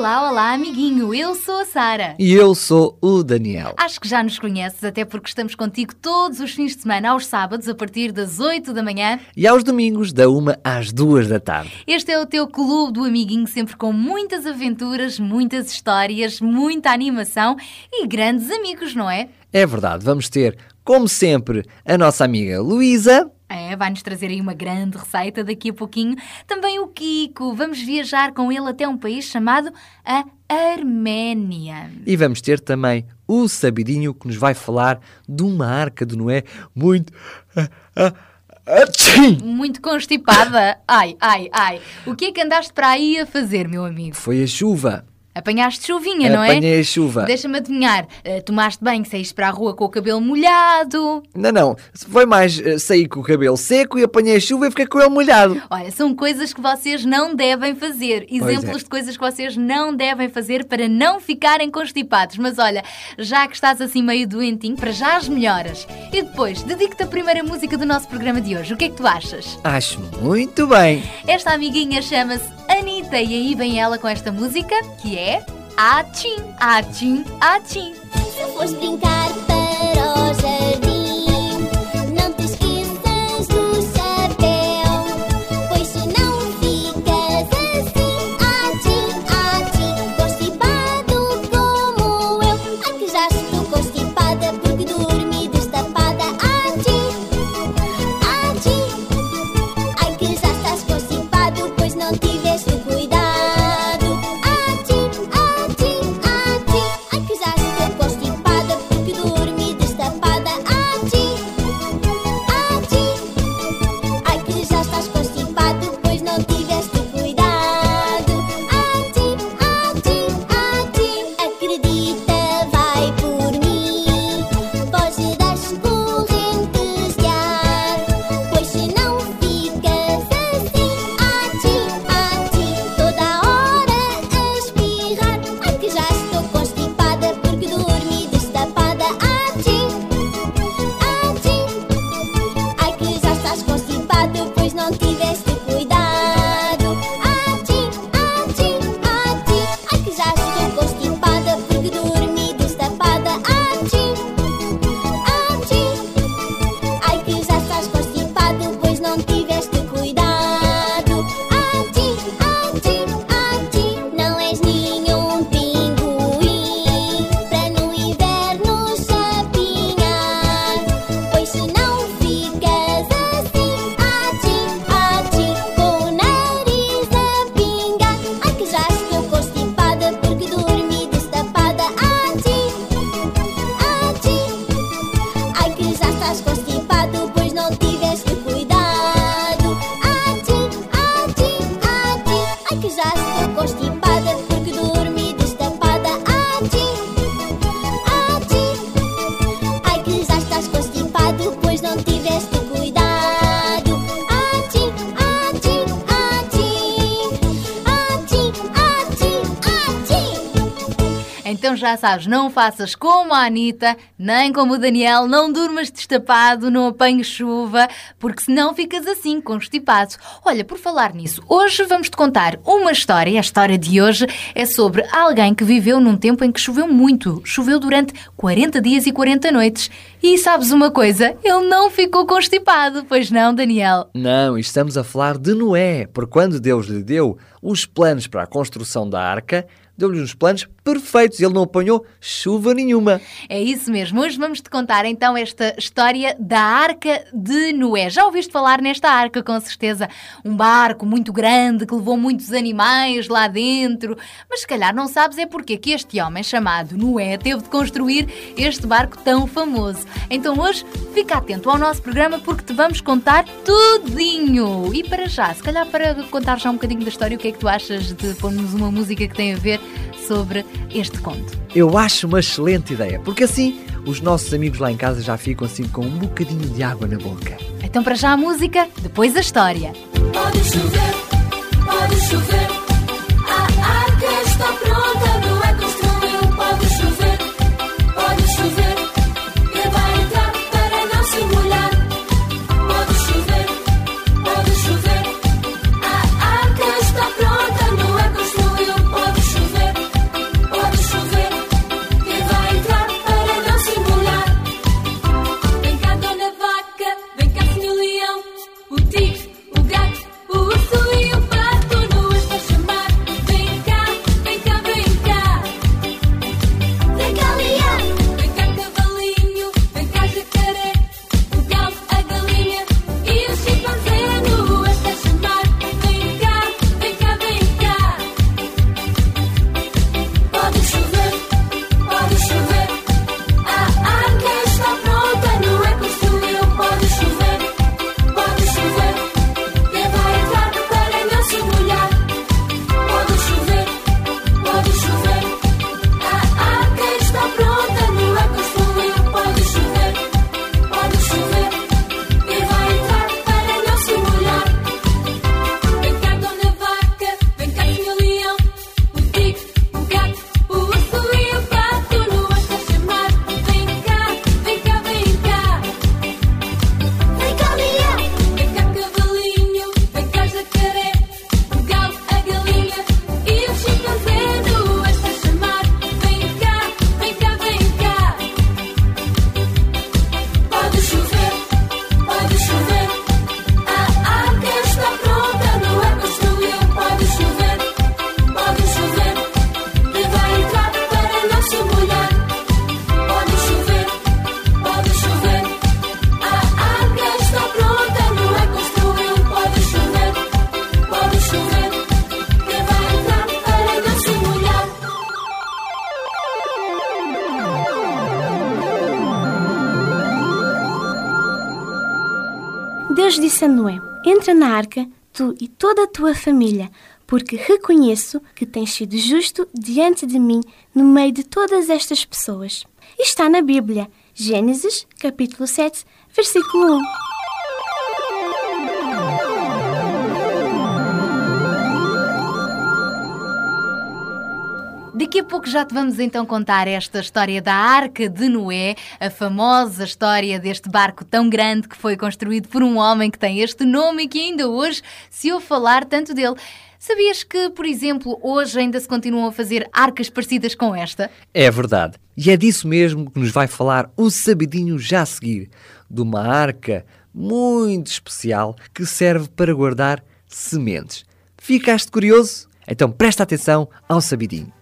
Olá, olá, amiguinho. Eu sou a Sara. E eu sou o Daniel. Acho que já nos conheces, até porque estamos contigo todos os fins de semana, aos sábados, a partir das 8 da manhã. E aos domingos, da 1 às 2 da tarde. Este é o teu clube do amiguinho, sempre com muitas aventuras, muitas histórias, muita animação e grandes amigos, não é? É verdade, vamos ter, como sempre, a nossa amiga Luísa. É, vai-nos trazer aí uma grande receita daqui a pouquinho. Também o Kiko. Vamos viajar com ele até um país chamado a Arménia. E vamos ter também o Sabidinho que nos vai falar de uma arca de Noé muito. ah, ah, Atchim! Muito constipada. Ai, ai, ai. O que é que andaste para aí a fazer, meu amigo? Foi a chuva. Apanhaste chuvinha, não é? Apanhei a chuva. Deixa-me adivinhar. eh, tomaste banho, saíste para a rua com o cabelo molhado. Não, não. Foi mais eh, sair com o cabelo seco e apanhei a chuva e fiquei com ele molhado. Olha, são coisas que vocês não devem fazer. Exemplos é. de coisas que vocês não devem fazer para não ficarem constipados. Mas olha, já que estás assim meio doentinho, para já as melhoras. E depois, dedico-te a primeira música do nosso programa de hoje. O que é que tu achas? Acho muito bem. Esta amiguinha chama-se Anitta e aí vem ela com esta música que é Atchim, Atchim, Atchim. Se fores brincar já sabes, não faças como a Anitta, nem como o Daniel, não durmas destapado, não apanhes chuva, porque senão ficas assim, constipado. Olha, por falar nisso, hoje vamos-te contar uma história. A história de hoje é sobre alguém que viveu num tempo em que choveu muito. Choveu durante 40 dias e 40 noites. E sabes uma coisa? Ele não ficou constipado, pois não, Daniel? Não, estamos a falar de Noé, porque quando Deus lhe deu os planos para a construção da arca, deu-lhe uns planos perfeitos. Ele não apanhou chuva nenhuma. É isso mesmo. Hoje vamos te contar então esta história da Arca de Noé. Já ouviste falar nesta arca, com certeza? Um barco muito grande que levou muitos animais lá dentro. Mas se calhar não sabes é porque que este homem chamado Noé teve de construir este barco tão famoso. Então hoje fica atento ao nosso programa porque te vamos contar tudinho. E para já, se calhar para contar já um bocadinho da história, o que é que tu achas de pormos uma música que tem a ver sobre este conto? Eu acho uma excelente ideia, porque assim os nossos amigos lá em casa já ficam assim com um bocadinho de água na boca. Então para já a música, depois a história. Pode chover, pode chover, a arca está pronta, disse a Noé: Entra na arca, tu e toda a tua família, porque reconheço que tens sido justo diante de mim no meio de todas estas pessoas. E está na Bíblia, Gênesis, capítulo 7, versículo 1. A pouco já te vamos então contar esta história da Arca de Noé, a famosa história deste barco tão grande que foi construído por um homem que tem este nome e que ainda hoje se ouve falar tanto dele. Sabias que, por exemplo, hoje ainda se continuam a fazer arcas parecidas com esta? É verdade. E é disso mesmo que nos vai falar o Sabidinho já a seguir. De uma arca muito especial que serve para guardar sementes. Ficaste curioso? Então presta atenção ao Sabidinho.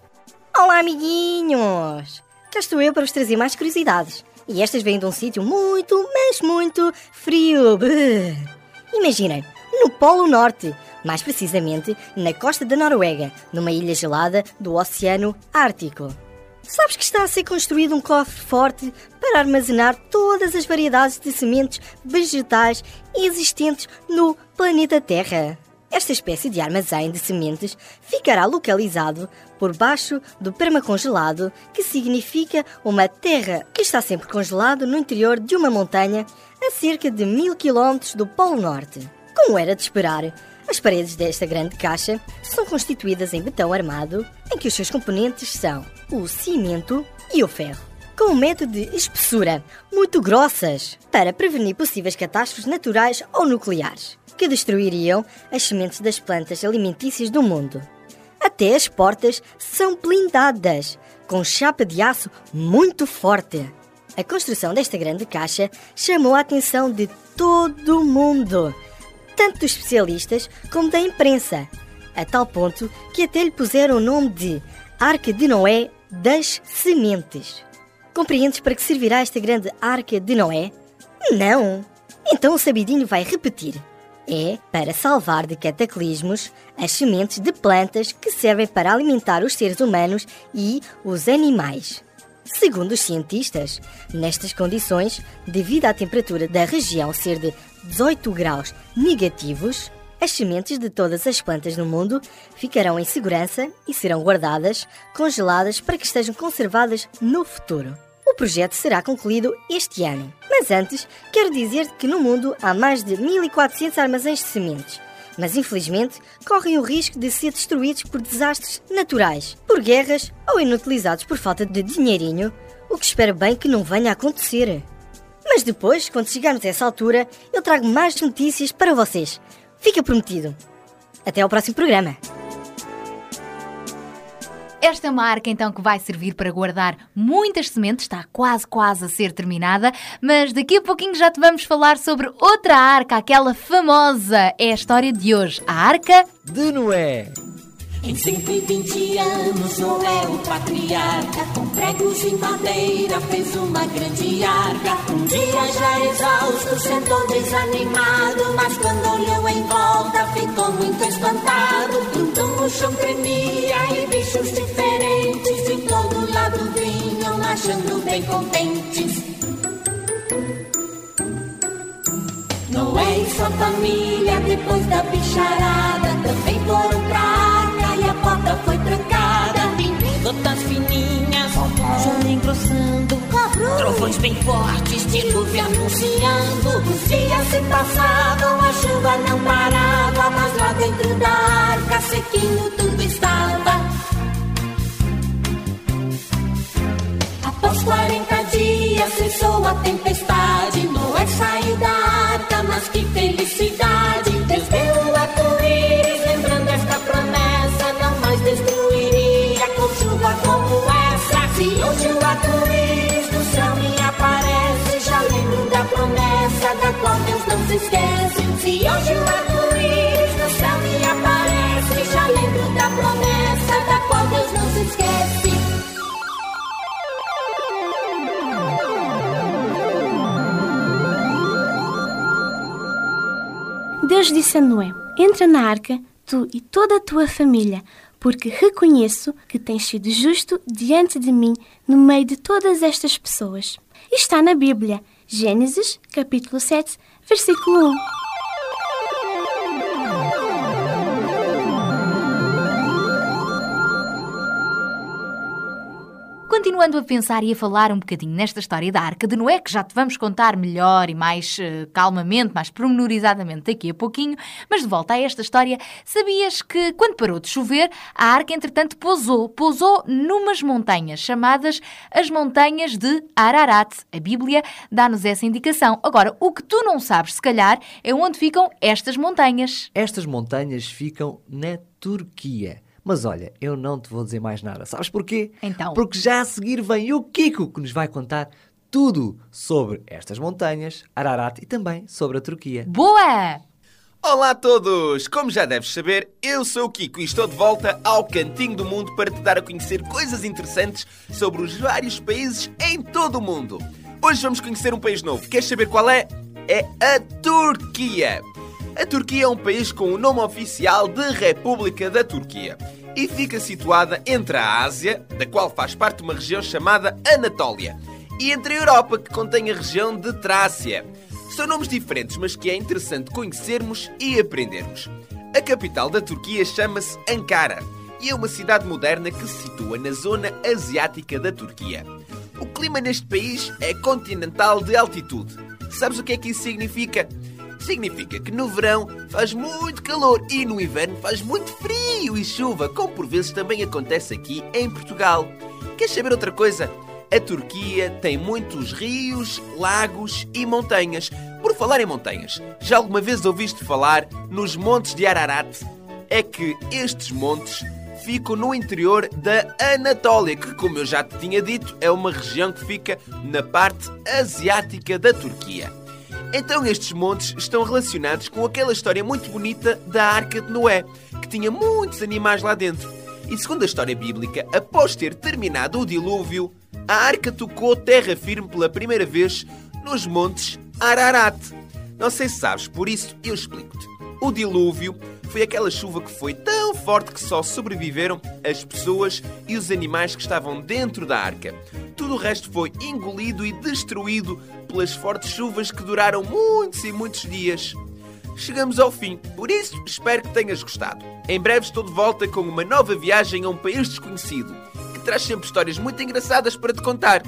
Olá, amiguinhos! Cá estou eu para vos trazer mais curiosidades. E estas vêm de um sítio muito, mas muito frio. Imaginem, no Polo Norte, mais precisamente na costa da Noruega, numa ilha gelada do Oceano Ártico. Sabes que está a ser construído um cofre forte para armazenar todas as variedades de sementes vegetais existentes no planeta Terra? Esta espécie de armazém de sementes ficará localizado por baixo do permacongelado, que significa uma terra que está sempre congelado no interior de uma montanha a cerca de mil quilómetros do Polo Norte. Como era de esperar, as paredes desta grande caixa são constituídas em betão armado, em que os seus componentes são o cimento e o ferro, com um método de espessura muito grossas para prevenir possíveis catástrofes naturais ou nucleares que destruiriam as sementes das plantas alimentícias do mundo. Até as portas são blindadas, com chapa de aço muito forte. A construção desta grande caixa chamou a atenção de todo o mundo, tanto dos especialistas como da imprensa, a tal ponto que até lhe puseram o nome de Arca de Noé das Sementes. Compreendes para que servirá esta grande Arca de Noé? Não! Então o sabidinho vai repetir. É para salvar de cataclismos as sementes de plantas que servem para alimentar os seres humanos e os animais. Segundo os cientistas, nestas condições, devido à temperatura da região ser de 18 graus negativos, as sementes de todas as plantas no mundo ficarão em segurança e serão guardadas, congeladas para que estejam conservadas no futuro. O projeto será concluído este ano. Mas antes, quero dizer que no mundo há mais de 1400 armazéns de sementes. Mas infelizmente correm o risco de ser destruídos por desastres naturais, por guerras ou inutilizados por falta de dinheirinho, o que espero bem que não venha a acontecer. Mas depois, quando chegarmos a essa altura, eu trago mais notícias para vocês. Fica prometido. Até ao próximo programa. Esta é uma arca então que vai servir para guardar muitas sementes, está quase quase a ser terminada, mas daqui a pouquinho já te vamos falar sobre outra arca, aquela famosa. É a história de hoje, a arca De Noé. Em 120 anos, Noé, o patriarca, com pregos de madeira, fez uma grande arca. Um dia já exausto, sentou desanimado, mas quando olhou em volta, ficou muito espantado. Então o chão tremia e bichos diferentes de todo lado vinham, achando bem contentes. Noé e sua família, depois da bicharada, também foram porta foi trancada. Gotas fininhas, já engrossando, trovões bem fortes, dilúvio anunciando. Os dias se passavam, a chuva não parava, mas lá dentro da arca, sequinho tudo estava. Após 40 dias cessou a tempestade. Noé saiu da arca, mas que felicidade! Deus deu Deus não se esquece. Se hoje o arco-íris do céu me aparece, já lembro da promessa da qual Deus não se esquece. Deus disse a Noé: Entra na arca, tu e toda a tua família, porque reconheço que tens sido justo diante de mim no meio de todas estas pessoas. Está na Bíblia, Gênesis, capítulo 7, versículo 1. Continuando a pensar e a falar um bocadinho nesta história da Arca de Noé, que já te vamos contar melhor e mais eh, calmamente, mais pormenorizadamente daqui a pouquinho, mas de volta a esta história, sabias que quando parou de chover, a Arca entretanto pousou, pousou numas montanhas chamadas as Montanhas de Ararat. A Bíblia dá-nos essa indicação. Agora, o que tu não sabes, se calhar, é onde ficam estas montanhas. Estas montanhas ficam na Turquia. Mas olha, eu não te vou dizer mais nada. Sabes porquê? Então. Porque já a seguir vem o Kiko que nos vai contar tudo sobre estas montanhas, Ararat e também sobre a Turquia. Boa! Olá a todos! Como já deves saber, eu sou o Kiko e estou de volta ao Cantinho do Mundo para te dar a conhecer coisas interessantes sobre os vários países em todo o mundo. Hoje vamos conhecer um país novo. Queres saber qual é? É a Turquia. A Turquia é um país com o nome oficial de República da Turquia e fica situada entre a Ásia, da qual faz parte uma região chamada Anatólia, e entre a Europa, que contém a região de Trácia. São nomes diferentes, mas que é interessante conhecermos e aprendermos. A capital da Turquia chama-se Ankara e é uma cidade moderna que se situa na zona asiática da Turquia. O clima neste país é continental de altitude. Sabes o que é que isso significa? Significa que no verão faz muito calor e no inverno faz muito frio e chuva, como por vezes também acontece aqui em Portugal. Queres saber outra coisa? A Turquia tem muitos rios, lagos e montanhas. Por falar em montanhas, já alguma vez ouviste falar nos Montes de Ararat? É que estes montes ficam no interior da Anatólia, que, como eu já te tinha dito, é uma região que fica na parte asiática da Turquia. Então estes montes estão relacionados com aquela história muito bonita da Arca de Noé, que tinha muitos animais lá dentro. E segundo a história bíblica, após ter terminado o dilúvio, a arca tocou terra firme pela primeira vez nos montes Ararat. Não sei se sabes, por isso eu explico-te. O dilúvio foi aquela chuva que foi tão forte que só sobreviveram as pessoas e os animais que estavam dentro da arca. Tudo o resto foi engolido e destruído pelas fortes chuvas que duraram muitos e muitos dias. Chegamos ao fim, por isso espero que tenhas gostado. Em breve estou de volta com uma nova viagem a um país desconhecido, que traz sempre histórias muito engraçadas para te contar.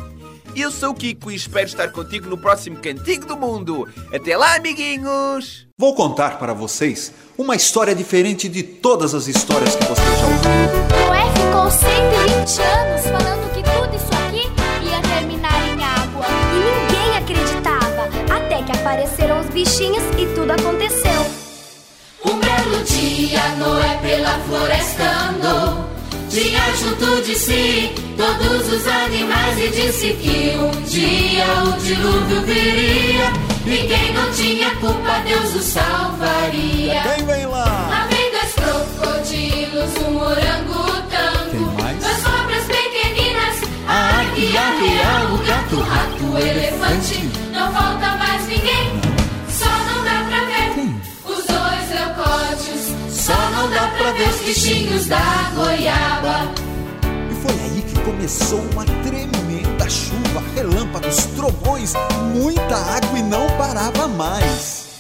Eu sou o Kiko e espero estar contigo no próximo Cantinho do Mundo. Até lá, amiguinhos! Vou contar para vocês uma história diferente de todas as histórias que vocês já ouviram. Noé ficou 120 anos falando que tudo isso aqui ia terminar em água. E ninguém acreditava. Até que apareceram os bichinhos e tudo aconteceu. Um belo dia Noé pela floresta andou Tinha junto de si todos os animais E disse que um dia o dilúvio viria E quem não tinha culpa Deus o salvaria. Quem vem lá? Lá vem dois crocodilos, um orangotango Quem mais? Duas cobras pequeninas A águia real, o gato, o rato, o elefante. Não falta mais ninguém Só não dá pra ver. Os dois leucódios Só não dá pra ver os bichinhos. da goiaba. E foi aí que começou uma tremenda chuva, relâmpagos, trovões, muita água e não parava mais.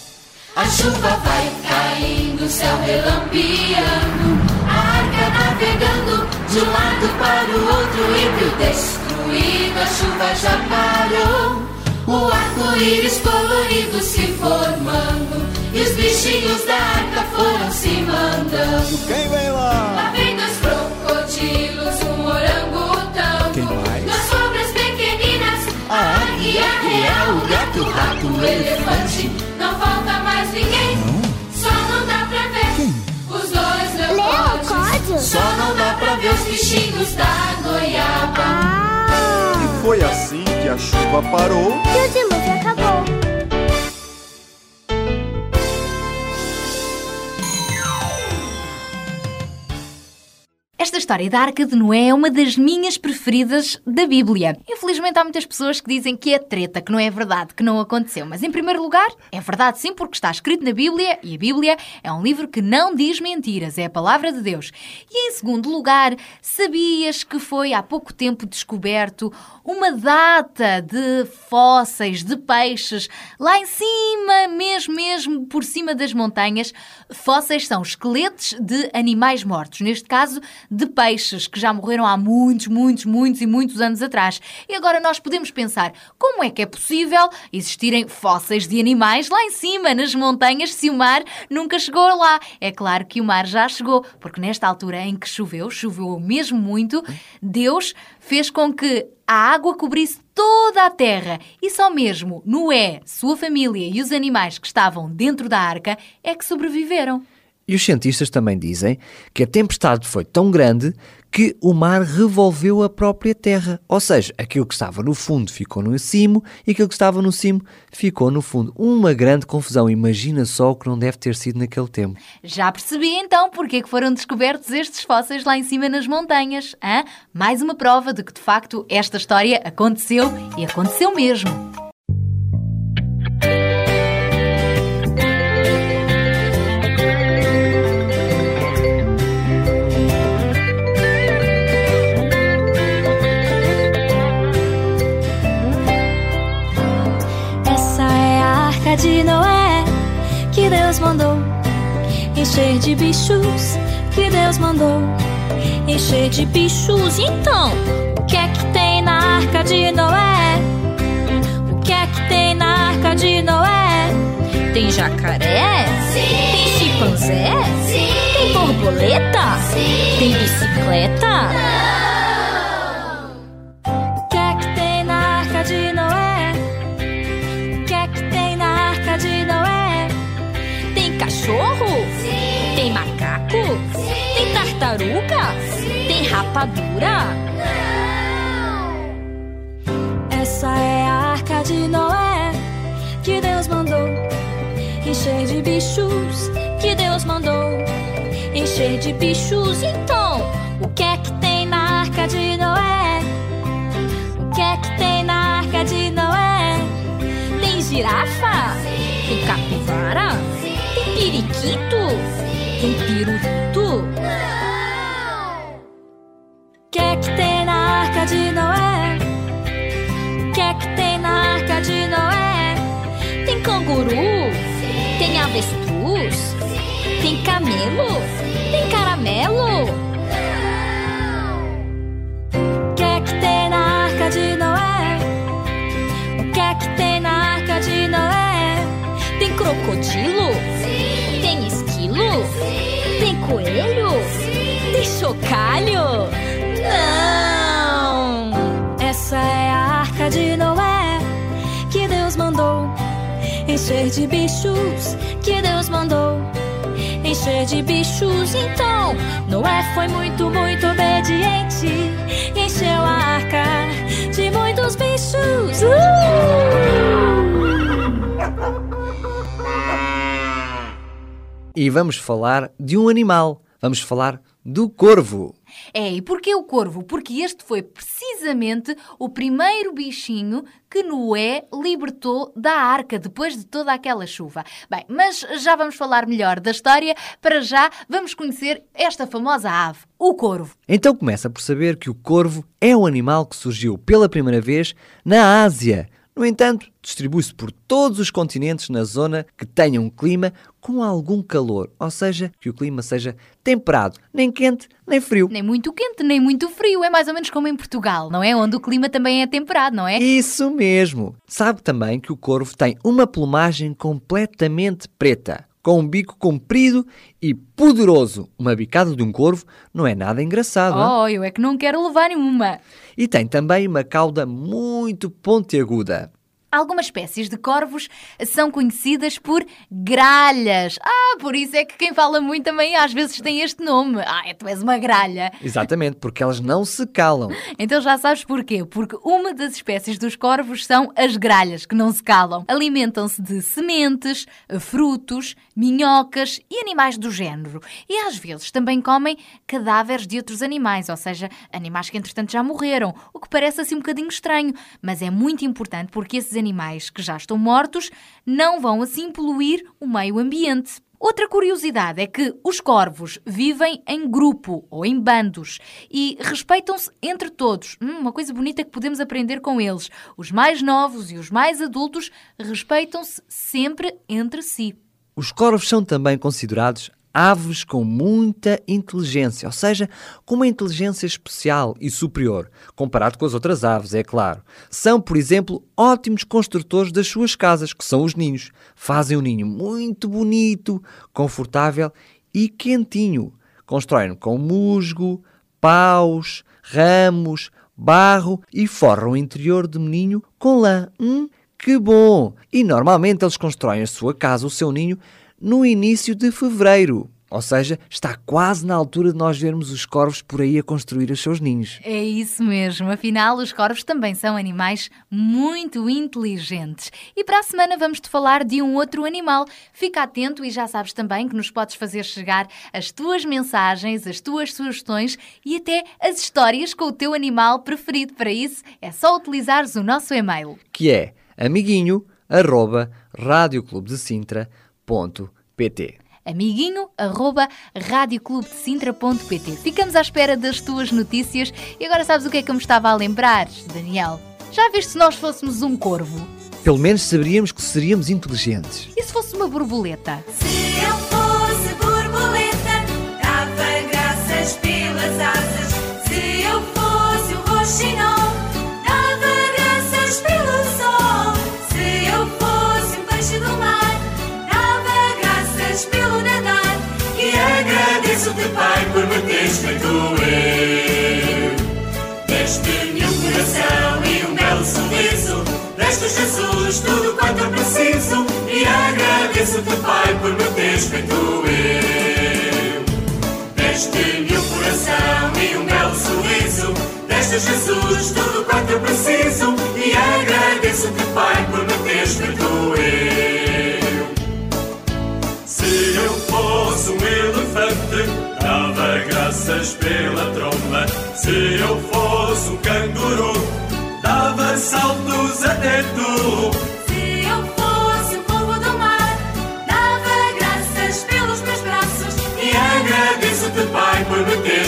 A chuva vai caindo, o céu relampeando A arca navegando de um lado para o outro Híbrido destruído, a chuva já parou O arco-íris colorido se formando E os bichinhos da arca foram se mandando Quem vem lá? Lá vem dois crocodilos, gato, o rato, o elefante Não falta mais ninguém Só não dá pra ver Os dois Leocódio? Só não dá pra ver os bichinhos da goiaba Ah! E foi assim que a chuva parou. E o dilúvio acabou. Esta história da Arca de Noé é uma das minhas preferidas da Bíblia. Infelizmente há muitas pessoas que dizem que é treta, que não é verdade, que não aconteceu. Mas em primeiro lugar, é verdade sim, porque está escrito na Bíblia e a Bíblia é um livro que não diz mentiras, é a palavra de Deus. E em segundo lugar, sabias que foi há pouco tempo descoberto uma data de fósseis de peixes lá em cima, mesmo, mesmo por cima das montanhas? Fósseis são esqueletos de animais mortos, neste caso de peixes que já morreram há muitos, muitos, muitos e muitos anos atrás. E agora nós podemos pensar como é que é possível existirem fósseis de animais lá em cima, nas montanhas, se o mar nunca chegou lá. É claro que o mar já chegou, porque nesta altura em que choveu, choveu mesmo muito, Deus fez com que a água cobrisse toda a terra e só mesmo Noé, sua família e os animais que estavam dentro da arca é que sobreviveram. E os cientistas também dizem que a tempestade foi tão grande que o mar revolveu a própria terra. Ou seja, aquilo que estava no fundo ficou no cimo e aquilo que estava no cimo ficou no fundo. Uma grande confusão. Imagina só o que não deve ter sido naquele tempo. Já percebi então porque é que foram descobertos estes fósseis lá em cima nas montanhas. hã? Mais uma prova de que de facto esta história aconteceu e aconteceu mesmo. Arca de Noé que Deus mandou encher de bichos. Que Deus mandou encher de bichos. Então, o que é que tem na arca de Noé? O que é que tem na arca de Noé? Tem jacaré? Sim. Tem chimpanzé? Sim. Tem borboleta? Sim. Tem bicicleta? Não tartaruga? Sim. Tem rapadura? Não. Essa é a arca de Noé que Deus mandou encher de bichos. Que Deus mandou encher de bichos. Então, o que é que tem na arca de Noé? O que é que tem na arca de Noé? Tem girafa? Sim. Tem capivara? Sim. Tem periquito? Sim. Tem pirulito? Não. O que é que tem na arca de Noé? Tem canguru? Tem avestruz? Tem camelo? Tem caramelo? O que é que tem na arca de Noé? O que é que tem na arca de Noé? Tem crocodilo? Tem esquilo? Tem coelho? Tem chocalho? De Noé que Deus mandou encher de bichos que Deus mandou encher de bichos. Então, Noé foi muito, muito obediente e encheu a arca de muitos bichos. E vamos falar de um animal. Vamos falar do corvo. É, e porquê o corvo? Porque este foi precisamente o primeiro bichinho que Noé libertou da arca depois de toda aquela chuva. Bem, mas já vamos falar melhor da história. Para já, vamos conhecer esta famosa ave, o corvo. Então começa por saber que o corvo é um animal que surgiu pela primeira vez na Ásia. No entanto, distribui-se por todos os continentes na zona que tenha um clima com algum calor, ou seja, que o clima seja temperado, nem quente nem frio. Nem muito quente, nem muito frio. É mais ou menos como em Portugal, não é? Onde o clima também é temperado, não é? Isso mesmo! Sabe também que o corvo tem uma plumagem completamente preta, com um bico comprido e poderoso. Uma bicada de um corvo não é nada engraçado. hein? Oh, eu é que não quero levar nenhuma. E tem também uma cauda muito pontiaguda. Algumas espécies de corvos são conhecidas por gralhas. Ah, por isso é que quem fala muito também às vezes tem este nome. Ah, tu és uma gralha. Exatamente, porque elas não se calam. Então já sabes porquê? Porque uma das espécies dos corvos são as gralhas, que não se calam. Alimentam-se de sementes, frutos, minhocas e animais do género. E às vezes também comem cadáveres de outros animais, ou seja, animais que entretanto já morreram, o que parece assim um bocadinho estranho, mas é muito importante porque esses animais que já estão mortos não vão assim poluir o meio ambiente. Outra curiosidade é que os corvos vivem em grupo ou em bandos e respeitam-se entre todos. Hum, uma coisa bonita que podemos aprender com eles. Os mais novos e os mais adultos respeitam-se sempre entre si. Os corvos são também considerados aves com muita inteligência, ou seja, com uma inteligência especial e superior, comparado com as outras aves, é claro. São, por exemplo, ótimos construtores das suas casas, que são os ninhos. Fazem um ninho muito bonito, confortável e quentinho. Constroem com musgo, paus, ramos, barro e forram o interior do ninho com lã. Hum, que bom! E normalmente eles constroem a sua casa, o seu ninho, no início de fevereiro. Ou seja, está quase na altura de nós vermos os corvos por aí a construir os seus ninhos. É isso mesmo, afinal, os corvos também são animais muito inteligentes. E para a semana vamos-te falar de um outro animal. Fica atento e já sabes também que nos podes fazer chegar as tuas mensagens, as tuas sugestões e até as histórias com o teu animal preferido. Para isso, é só utilizares o nosso e-mail. Que é amiguinho arroba radioclubedesintra.pt amiguinho arroba Ficamos à espera das tuas notícias e agora sabes o que é que eu me estava a lembrar, Daniel? Já viste se nós fôssemos um corvo? Pelo menos saberíamos que seríamos inteligentes. E se fosse uma borboleta? Se eu fosse borboleta, dava graças pelas asas. Feito eu. Deste-me um coração e um belo sorriso. Deste Jesus tudo quanto eu preciso. E agradeço-te, Pai, por me teres feito eu. Deste-me coração e um belo sorriso. Deste Jesus tudo quanto eu preciso. E agradeço-te, Pai, por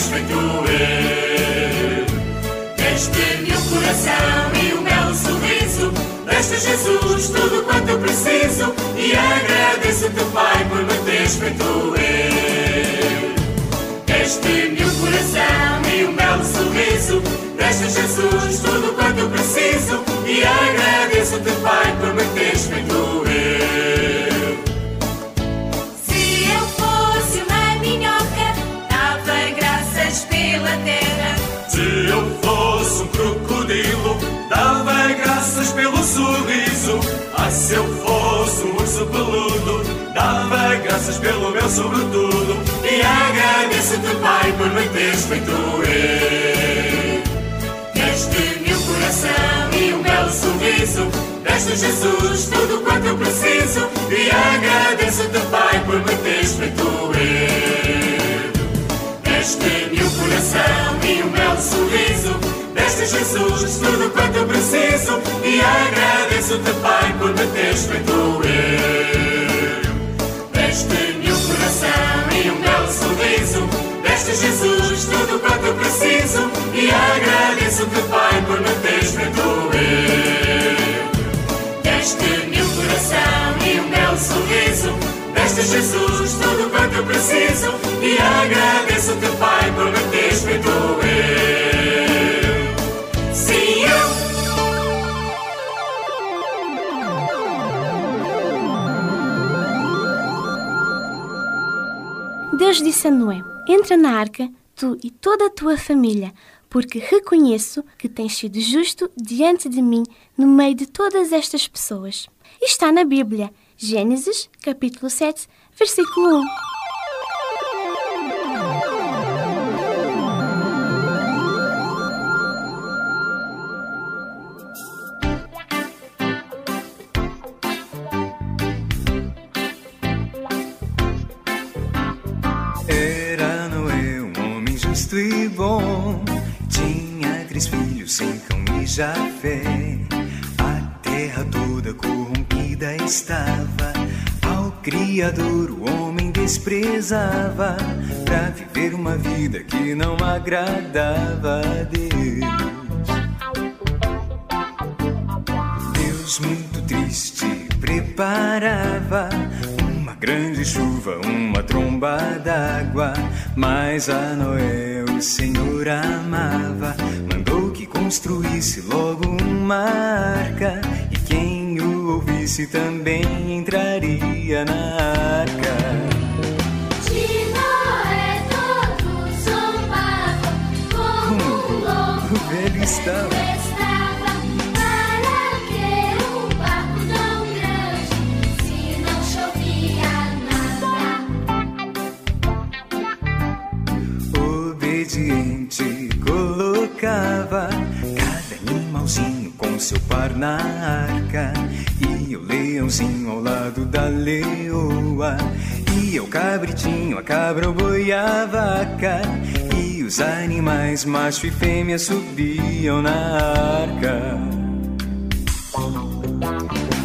teres feito eu. Deste-me o coração e um belo sorriso. Deste Jesus tudo quanto eu preciso. E agradeço-te, Pai, por me teres feito eu. Deste-me o coração e um belo sorriso. Deste Jesus tudo quanto eu preciso. E agradeço-te, Pai, por me teres feito eu. Graças pela terra. Se eu fosse um crocodilo, dava graças pelo sorriso. Ah, se eu fosse um urso peludo, dava graças pelo meu sobretudo. E agradeço-te, Pai, por me teres feito eu. Deste-me o coração e um belo sorriso. Deste Jesus tudo quanto eu preciso. E agradeço-te, Pai, por me teres feito eu. O coração e um belo sorriso. Deste Jesus tudo quanto eu preciso. E agradeço-te, Pai, por me teres feito eu. Deste-me o coração e um belo sorriso. Deste Jesus tudo quanto eu preciso. E agradeço-te, Pai, por me teres feito eu. Deste-me Deste Jesus tudo quanto eu preciso. E agradeço-te, Pai, por me teres feito eu. Sim, eu. Deus disse a Noé: Entra na arca, tu e toda a tua família, porque reconheço que tens sido justo diante de mim no meio de todas estas pessoas. E está na Bíblia, Gênesis, capítulo 7, versículo 1. Era Noé um homem justo e bom. Tinha três filhos, sem e Jafé. A terra toda corrompida estava. Ao Criador o homem desprezava. Pra viver uma vida que não agradava a Deus. Deus muito triste preparava uma grande chuva, uma tromba d'água. Mas a Noé o Senhor amava, mandou que construísse logo uma arca. E ouvisse também entraria na arca. Leoa. E o cabritinho, a cabra, o boi a vaca. E os animais macho e fêmea subiam na arca.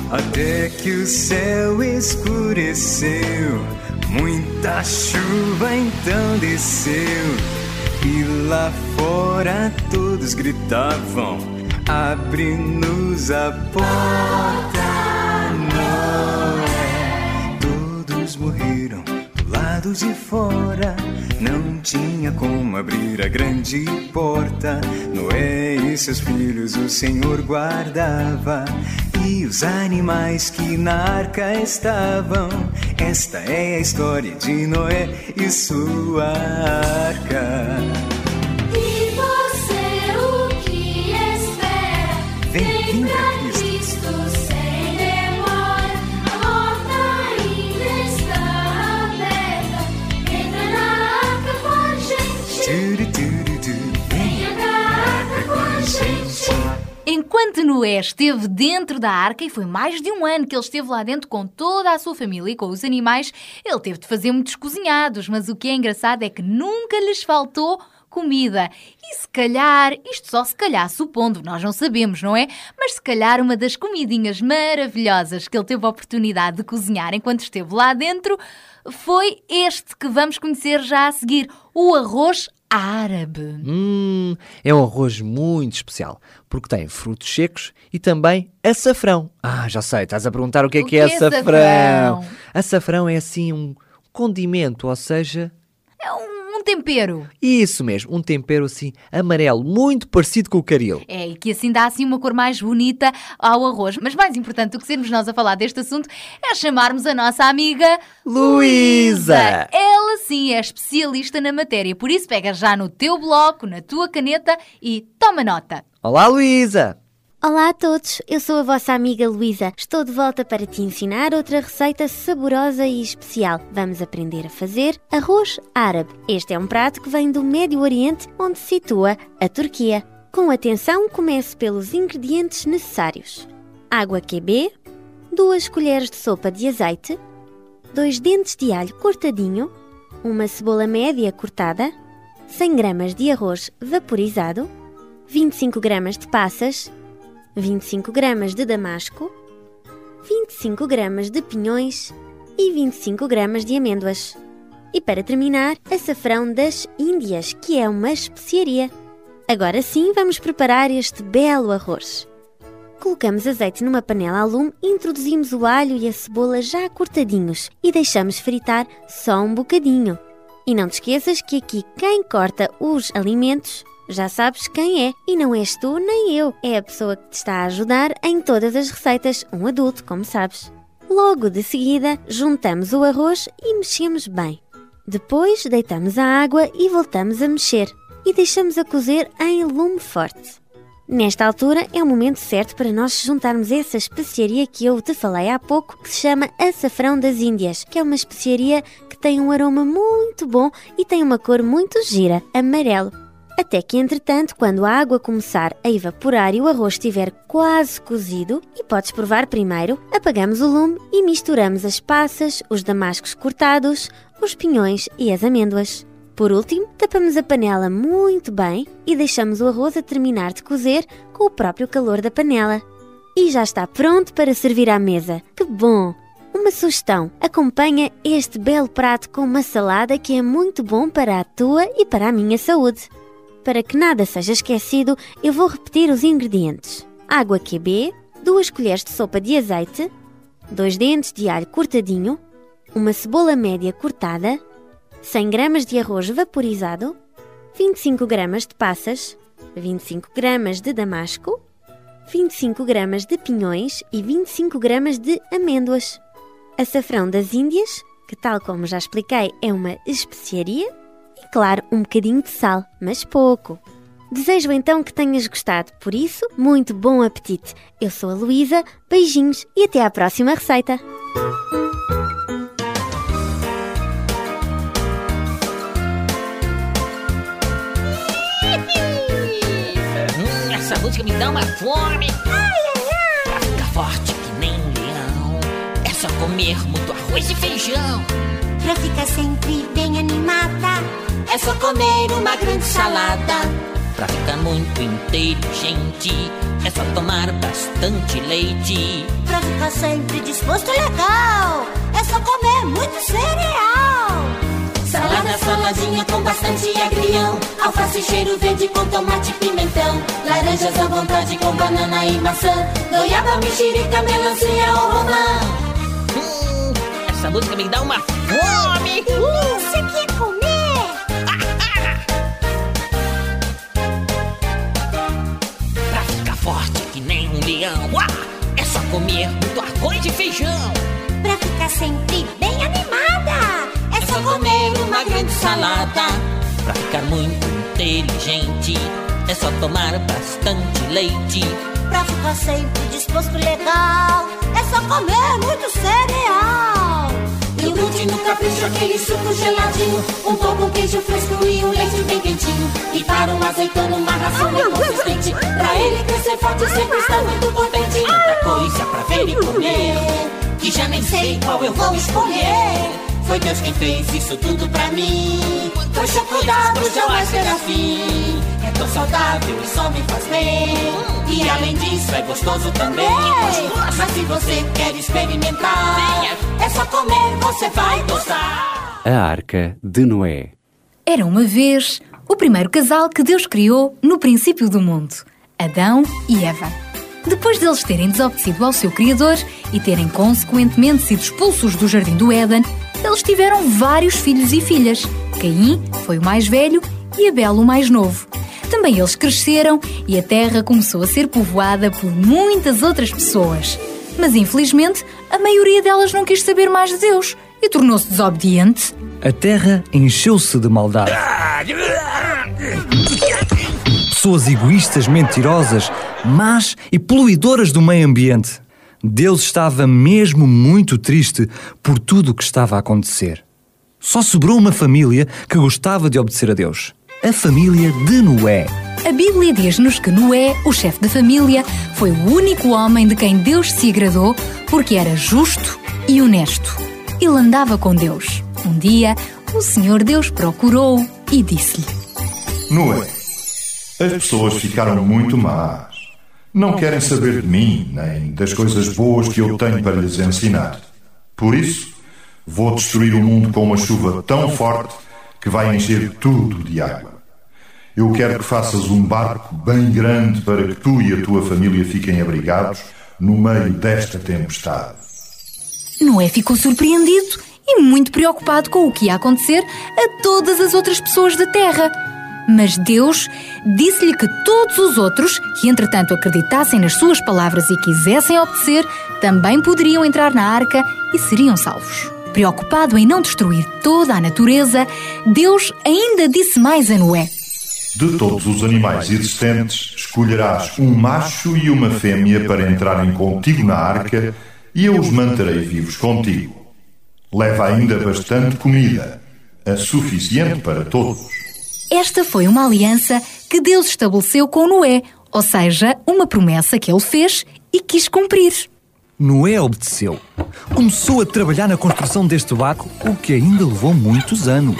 Até que o céu escureceu, muita chuva então desceu. E lá fora todos gritavam: Abre-nos a porta, lado de fora. Não tinha como abrir a grande porta. Noé e seus filhos o Senhor guardava. E os animais que na arca estavam. Esta é a história de Noé e sua arca. Enquanto Noé esteve dentro da arca, e foi mais de um ano que ele esteve lá dentro com toda a sua família e com os animais, ele teve de fazer muitos cozinhados, mas o que é engraçado é que nunca lhes faltou comida. E se calhar, isto só se calhar supondo, nós não sabemos, não é? Mas se calhar uma das comidinhas maravilhosas que ele teve a oportunidade de cozinhar enquanto esteve lá dentro foi este que vamos conhecer já a seguir, o arroz árabe. Hum, é um arroz muito especial, porque tem frutos secos e também açafrão. Ah, já sei, estás a perguntar o que é O que é é açafrão. açafrão? Açafrão é assim um condimento, ou seja, É um, um tempero. isso mesmo, um tempero assim amarelo, muito parecido com o caril. É, e que assim dá assim uma cor mais bonita ao arroz. Mas mais importante do que sermos nós a falar deste assunto é chamarmos a nossa amiga Luísa! Ela sim é especialista na matéria, por isso pega já no teu bloco, na tua caneta e toma nota. Olá, Luísa! Olá a todos, eu sou a vossa amiga Luísa. Estou de volta para te ensinar outra receita saborosa e especial. Vamos aprender a fazer arroz árabe. Este é um prato que vem do Médio Oriente, onde se situa a Turquia. Com atenção, comece pelos ingredientes necessários: água QB, 2 colheres de sopa de azeite, 2 dentes de alho cortadinho, uma cebola média cortada, 100 gramas de arroz vaporizado, 25 gramas de passas, 25 gramas de damasco, 25 gramas de pinhões e 25 gramas de amêndoas. E para terminar, açafrão das Índias, que é uma especiaria. Agora sim, vamos preparar este belo arroz. Colocamos azeite numa panela a lume, introduzimos o alho e a cebola já cortadinhos e deixamos fritar só um bocadinho. E não te esqueças que aqui quem corta os alimentos já sabes quem é, e não és tu nem eu, é a pessoa que te está a ajudar em todas as receitas, um adulto, como sabes. Logo de seguida, juntamos o arroz e mexemos bem. Depois, deitamos a água e voltamos a mexer e deixamos a cozer em lume forte. Nesta altura é o momento certo para nós juntarmos essa especiaria que eu te falei há pouco, que se chama açafrão das Índias, que é uma especiaria que tem um aroma muito bom e tem uma cor muito gira, amarelo. Até que, entretanto, quando a água começar a evaporar e o arroz estiver quase cozido, e podes provar primeiro, apagamos o lume e misturamos as passas, os damascos cortados, os pinhões e as amêndoas. Por último, tapamos a panela muito bem e deixamos o arroz a terminar de cozer com o próprio calor da panela. E já está pronto para servir à mesa. Que bom! Uma sugestão: acompanha este belo prato com uma salada que é muito bom para a tua e para a minha saúde. Para que nada seja esquecido, eu vou repetir os ingredientes: água QB, 2 colheres de sopa de azeite, 2 dentes de alho cortadinho, uma cebola média cortada, 100 gramas de arroz vaporizado, 25 gramas de passas, 25 gramas de damasco, 25 gramas de pinhões e 25 gramas de amêndoas. Açafrão das Índias, que tal como já expliquei é uma especiaria, e claro, um bocadinho de sal, mas pouco. Desejo então que tenhas gostado, por isso, muito bom apetite. Eu sou a Luísa, beijinhos e até à próxima receita. Hum, essa música me dá uma fome. Pra ficar forte que nem um leão, é só comer muito arroz e feijão. Pra ficar sempre bem animada, é só comer uma grande salada. Pra ficar muito inteligente, é só tomar bastante leite. Pra ficar sempre disposto e legal, é só comer muito cereal. Salada, saladinha com bastante agrião. Alface, cheiro verde com tomate e pimentão. Laranjas à vontade com banana e maçã. Goiaba, mexerica, melancia ou romã. Hum, essa música me dá uma fome. Você é só comer muito arroz e feijão. Pra ficar sempre bem animada, é só comer uma grande salada. Pra ficar muito inteligente, é só tomar bastante leite. Pra ficar sempre disposto e legal, é só comer muito cereal. Iogurte no capricho, aquele suco geladinho. Um pão com queijo fresco e um leite bem quentinho. Forte, sempre está muito contente. Tanta coisa pra ver e comer, Que já nem sei qual eu vou escolher. Foi Deus quem fez isso tudo pra mim. Poxa, cuidado, jamais terá fim. É tão saudável e só me faz bem. E além disso, é gostoso também. Mas se você quer experimentar, é só comer, você vai gostar. A Arca de Noé. Era uma vez o primeiro casal que Deus criou no princípio do mundo, Adão e Eva. Depois deles terem desobedecido ao seu Criador e terem consequentemente sido expulsos do jardim do Éden, eles tiveram vários filhos e filhas. Caim foi o mais velho e Abel o mais novo. Também eles cresceram e a terra começou a ser povoada por muitas outras pessoas. Mas infelizmente, a maioria delas não quis saber mais de Deus e tornou-se desobediente. A terra encheu-se de maldade. Pessoas egoístas, mentirosas, más e poluidoras do meio ambiente. Deus estava mesmo muito triste por tudo o que estava a acontecer. Só sobrou uma família que gostava de obedecer a Deus. A família de Noé. A Bíblia diz-nos que Noé, o chefe da família, foi o único homem de quem Deus se agradou porque era justo e honesto. Ele andava com Deus. Um dia, o Senhor Deus procurou e disse-lhe: Noé, as pessoas ficaram muito más. Não querem saber de mim, nem das coisas boas que eu tenho para lhes ensinar. Por isso, vou destruir o mundo com uma chuva tão forte que vai encher tudo de água. Eu quero que faças um barco bem grande para que tu e a tua família fiquem abrigados no meio desta tempestade. Noé ficou surpreendido e muito preocupado com o que ia acontecer a todas as outras pessoas da terra. Mas Deus disse-lhe que todos os outros, que entretanto acreditassem nas suas palavras e quisessem obedecer, também poderiam entrar na arca e seriam salvos. Preocupado em não destruir toda a natureza, Deus ainda disse mais a Noé: De todos os animais existentes, escolherás um macho e uma fêmea para entrarem contigo na arca e eu os manterei vivos contigo. Leva ainda bastante comida, a suficiente para todos. Esta foi uma aliança que Deus estabeleceu com Noé, ou seja, uma promessa que ele fez e quis cumprir. Noé obedeceu. Começou a trabalhar na construção deste barco, o que ainda levou muitos anos.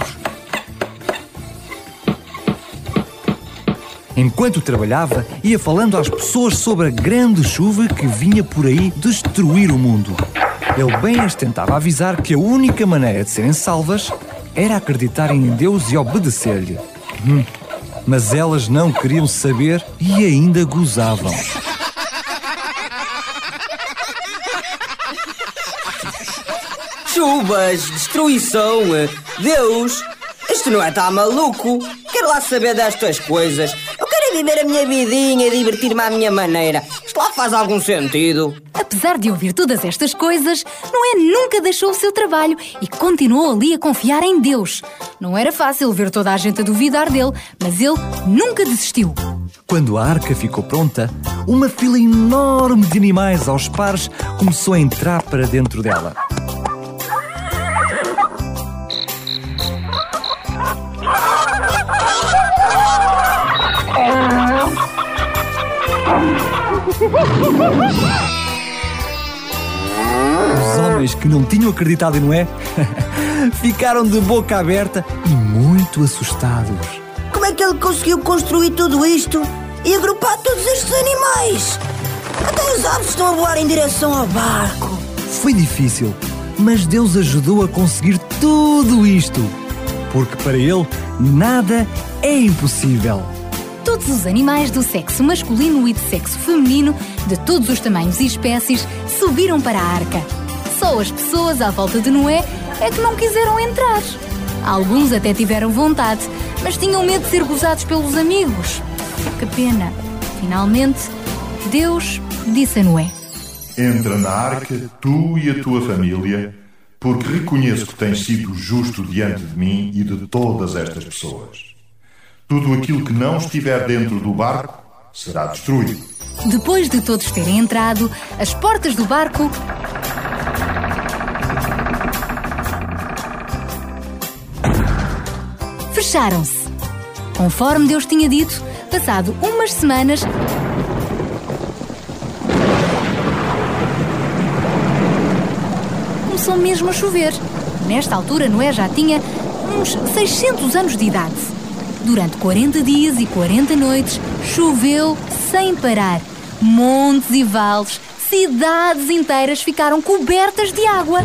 Enquanto trabalhava, ia falando às pessoas sobre a grande chuva que vinha por aí destruir o mundo. Ele bem as tentava avisar que a única maneira de serem salvas era acreditarem em Deus e obedecer-lhe. Hum, Mas elas não queriam saber e ainda gozavam. Chuvas, destruição, Deus, isto não é tá maluco. Quero lá saber destas coisas. Eu quero viver a minha vidinha e divertir-me à minha maneira. Isto lá faz algum sentido. Apesar de ouvir todas estas coisas, Noé nunca deixou o seu trabalho e continuou ali a confiar em Deus. Não era fácil ver toda a gente a duvidar dele, mas ele nunca desistiu. Quando a arca ficou pronta, uma fila enorme de animais aos pares começou a entrar para dentro dela. Os homens que não tinham acreditado em Noé ficaram de boca aberta e muito assustados. Como é que ele conseguiu construir tudo isto e agrupar todos estes animais? Até as aves estão a voar em direção ao barco. Foi difícil, mas Deus ajudou a conseguir tudo isto. Porque para Ele, nada é impossível. Todos os animais do sexo masculino e do sexo feminino, de todos os tamanhos e espécies, subiram para a arca. Só as pessoas à volta de Noé é que não quiseram entrar. Alguns até tiveram vontade, mas tinham medo de ser gozados pelos amigos. Que pena. Finalmente, Deus disse a Noé: Entra na arca, tu e a tua família, porque reconheço que tens sido justo diante de mim e de todas estas pessoas. Tudo aquilo que não estiver dentro do barco será destruído. Depois de todos terem entrado, as portas do barco fecharam-se. Conforme Deus tinha dito, passado umas semanas, começou mesmo a chover. Nesta altura, Noé já tinha uns 600 anos de idade. Durante 40 dias e 40 noites, choveu sem parar. Montes e vales, cidades inteiras ficaram cobertas de água.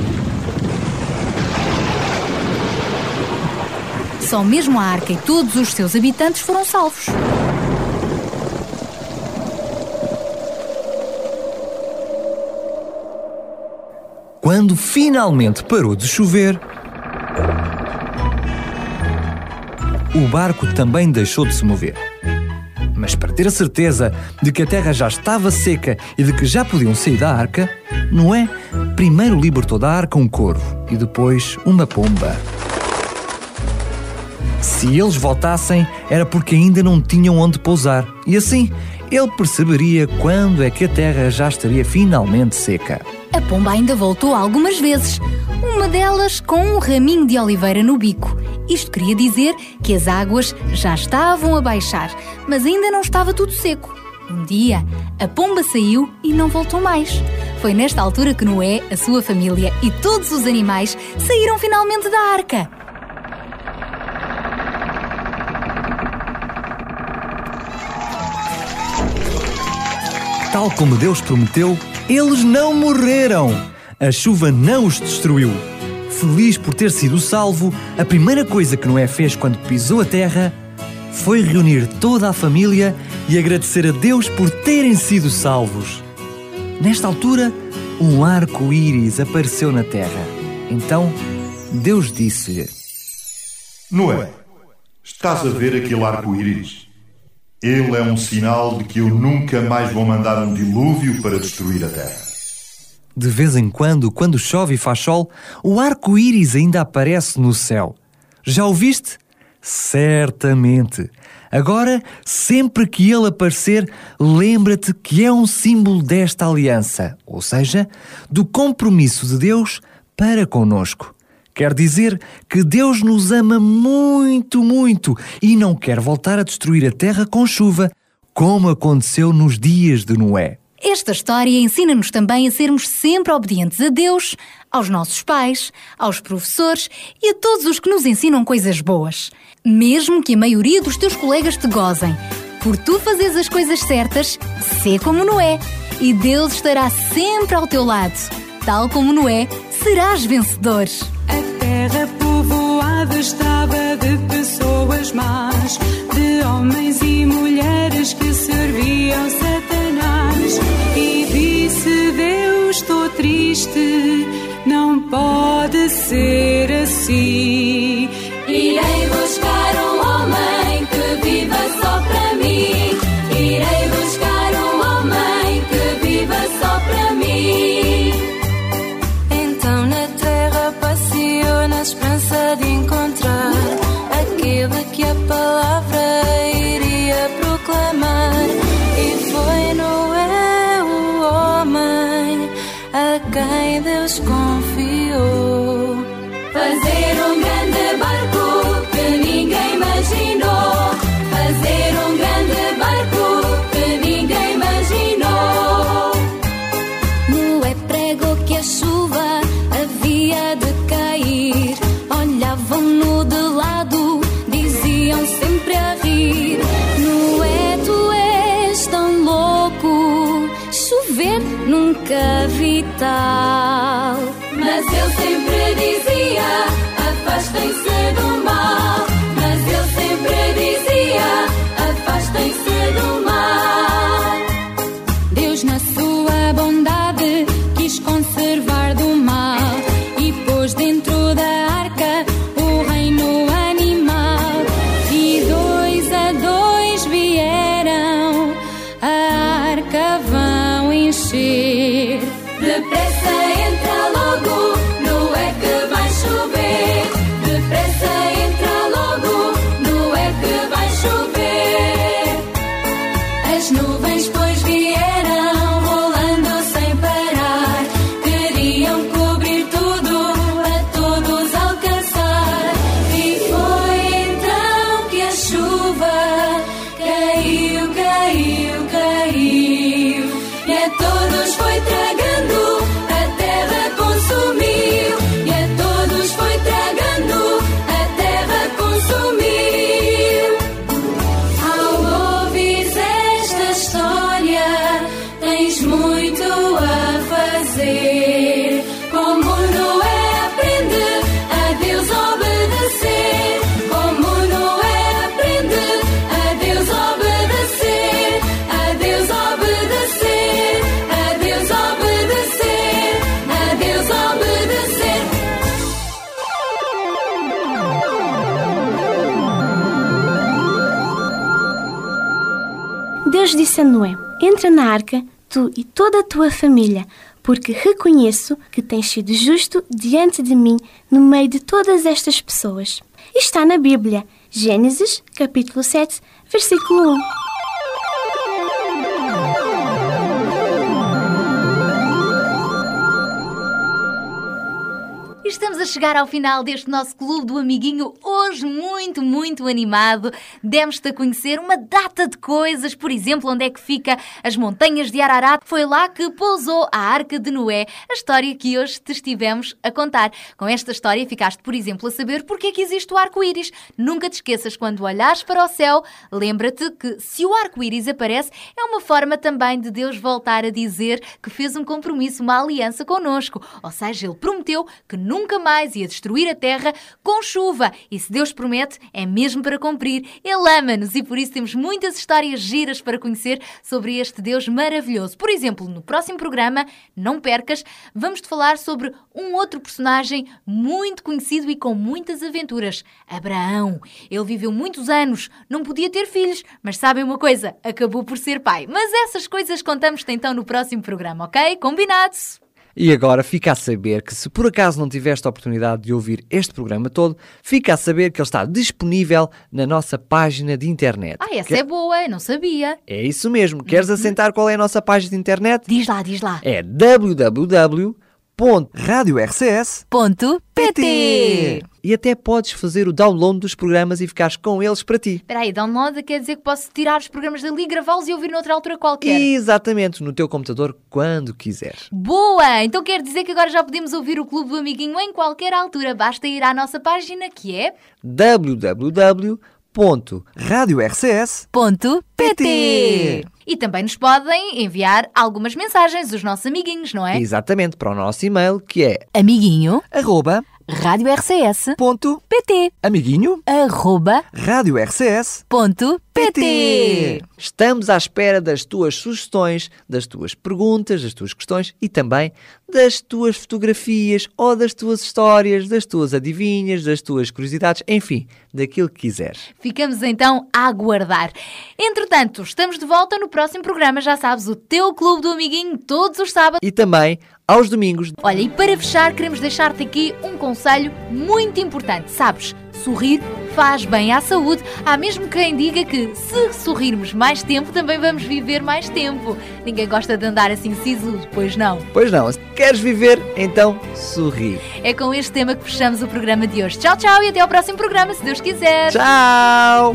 Só mesmo a arca e todos os seus habitantes foram salvos. Quando finalmente parou de chover, o barco também deixou de se mover. Mas para ter a certeza de que a terra já estava seca e de que já podiam sair da arca, Noé primeiro libertou da arca um corvo e depois uma pomba. Se eles voltassem, era porque ainda não tinham onde pousar, e assim ele perceberia quando é que a terra já estaria finalmente seca. A pomba ainda voltou algumas vezes, uma delas com um raminho de oliveira no bico. Isto queria dizer que as águas já estavam a baixar, mas ainda não estava tudo seco. Um dia, a pomba saiu e não voltou mais. Foi nesta altura que Noé, a sua família e todos os animais saíram finalmente da arca. Tal como Deus prometeu, eles não morreram. A chuva não os destruiu. Feliz por ter sido salvo, a primeira coisa que Noé fez quando pisou a terra foi reunir toda a família e agradecer a Deus por terem sido salvos. Nesta altura, um arco-íris apareceu na terra. Então, Deus disse-lhe: Noé, estás a ver aquele arco-íris? Ele é um sinal de que eu nunca mais vou mandar um dilúvio para destruir a terra. De vez em quando, quando chove e faz sol, o arco-íris ainda aparece no céu. Já o viste? Certamente. Agora, sempre que ele aparecer, lembra-te que é um símbolo desta aliança, ou seja, do compromisso de Deus para conosco. Quer dizer que Deus nos ama muito, muito e não quer voltar a destruir a terra com chuva, como aconteceu nos dias de Noé. Esta história ensina-nos também a sermos sempre obedientes a Deus, aos nossos pais, aos professores e a todos os que nos ensinam coisas boas. Mesmo que a maioria dos teus colegas te gozem, por tu fazeres as coisas certas, sê como Noé, e Deus estará sempre ao teu lado. Tal como Noé, serás vencedor. A terra povoada estava de pessoas más, de homens e mulheres que serviam Satanás. E disse Deus, estou triste, não pode ser assim. Disse a Noé: Entra na arca, tu e toda a tua família, porque reconheço que tens sido justo diante de mim no meio de todas estas pessoas. Está na Bíblia, Gênesis, capítulo 7, versículo 1. E Estamos a chegar ao final deste nosso Clube do Amiguinho, hoje muito, muito animado. Demos-te a conhecer uma data de coisas, por exemplo, onde é que fica as montanhas de Ararat. Foi lá que pousou a Arca de Noé, a história que hoje te estivemos a contar. Com esta história ficaste, por exemplo, a saber porque é que existe o arco-íris. Nunca te esqueças, quando olhares para o céu, lembra-te que se o arco-íris aparece, é uma forma também de Deus voltar a dizer que fez um compromisso, uma aliança connosco. Ou seja, ele prometeu que nunca mais ia destruir a terra com chuva. E se Deus promete, é mesmo para cumprir. Ele ama-nos e por isso temos muitas histórias giras para conhecer sobre este Deus maravilhoso. Por exemplo, no próximo programa, não percas, vamos-te falar sobre um outro personagem muito conhecido e com muitas aventuras: Abraão. Ele viveu muitos anos, não podia ter filhos, mas sabem uma coisa? Acabou por ser pai. Mas essas coisas contamos-te então no próximo programa, ok? Combinados? E agora fica a saber que se por acaso não tiveste a oportunidade de ouvir este programa todo, fica a saber que ele está disponível na nossa página de internet. Ah, essa Que- é boa, não sabia. É isso mesmo. Queres assentar qual é a nossa página de internet? Diz lá, diz lá. É www.radiorcs.pt E até podes fazer o download dos programas e ficares com eles para ti. Espera aí, download quer dizer que posso tirar os programas dali, gravá-los e ouvir noutra altura qualquer. Exatamente, no teu computador, quando quiseres. Boa! Então quer dizer que agora já podemos ouvir o Clube do Amiguinho em qualquer altura. Basta ir à nossa página que é www.radiorcs.pt E também nos podem enviar algumas mensagens, os nossos amiguinhos, não é? Exatamente, para o nosso e-mail que é Amiguinho, arroba radiorcs.pt amiguinho arroba. radiorcs.pt Estamos à espera das tuas sugestões, das tuas perguntas, das tuas questões e também das tuas fotografias ou das tuas histórias, das tuas adivinhas, das tuas curiosidades, enfim, daquilo que quiseres. Ficamos então a aguardar. Entretanto, estamos de volta no próximo programa, já sabes, o teu Clube do Amiguinho, todos os sábados. E também aos domingos. Olha, e para fechar, queremos deixar-te aqui um conselho muito importante. Sabes, sorrir faz bem à saúde. Há mesmo quem diga que se sorrirmos mais tempo, também vamos viver mais tempo. Ninguém gosta de andar assim sisudo, pois não? Pois não, se queres viver, então sorri. É com este tema que fechamos o programa de hoje. Tchau, tchau e até ao próximo programa, se Deus quiser. Tchau!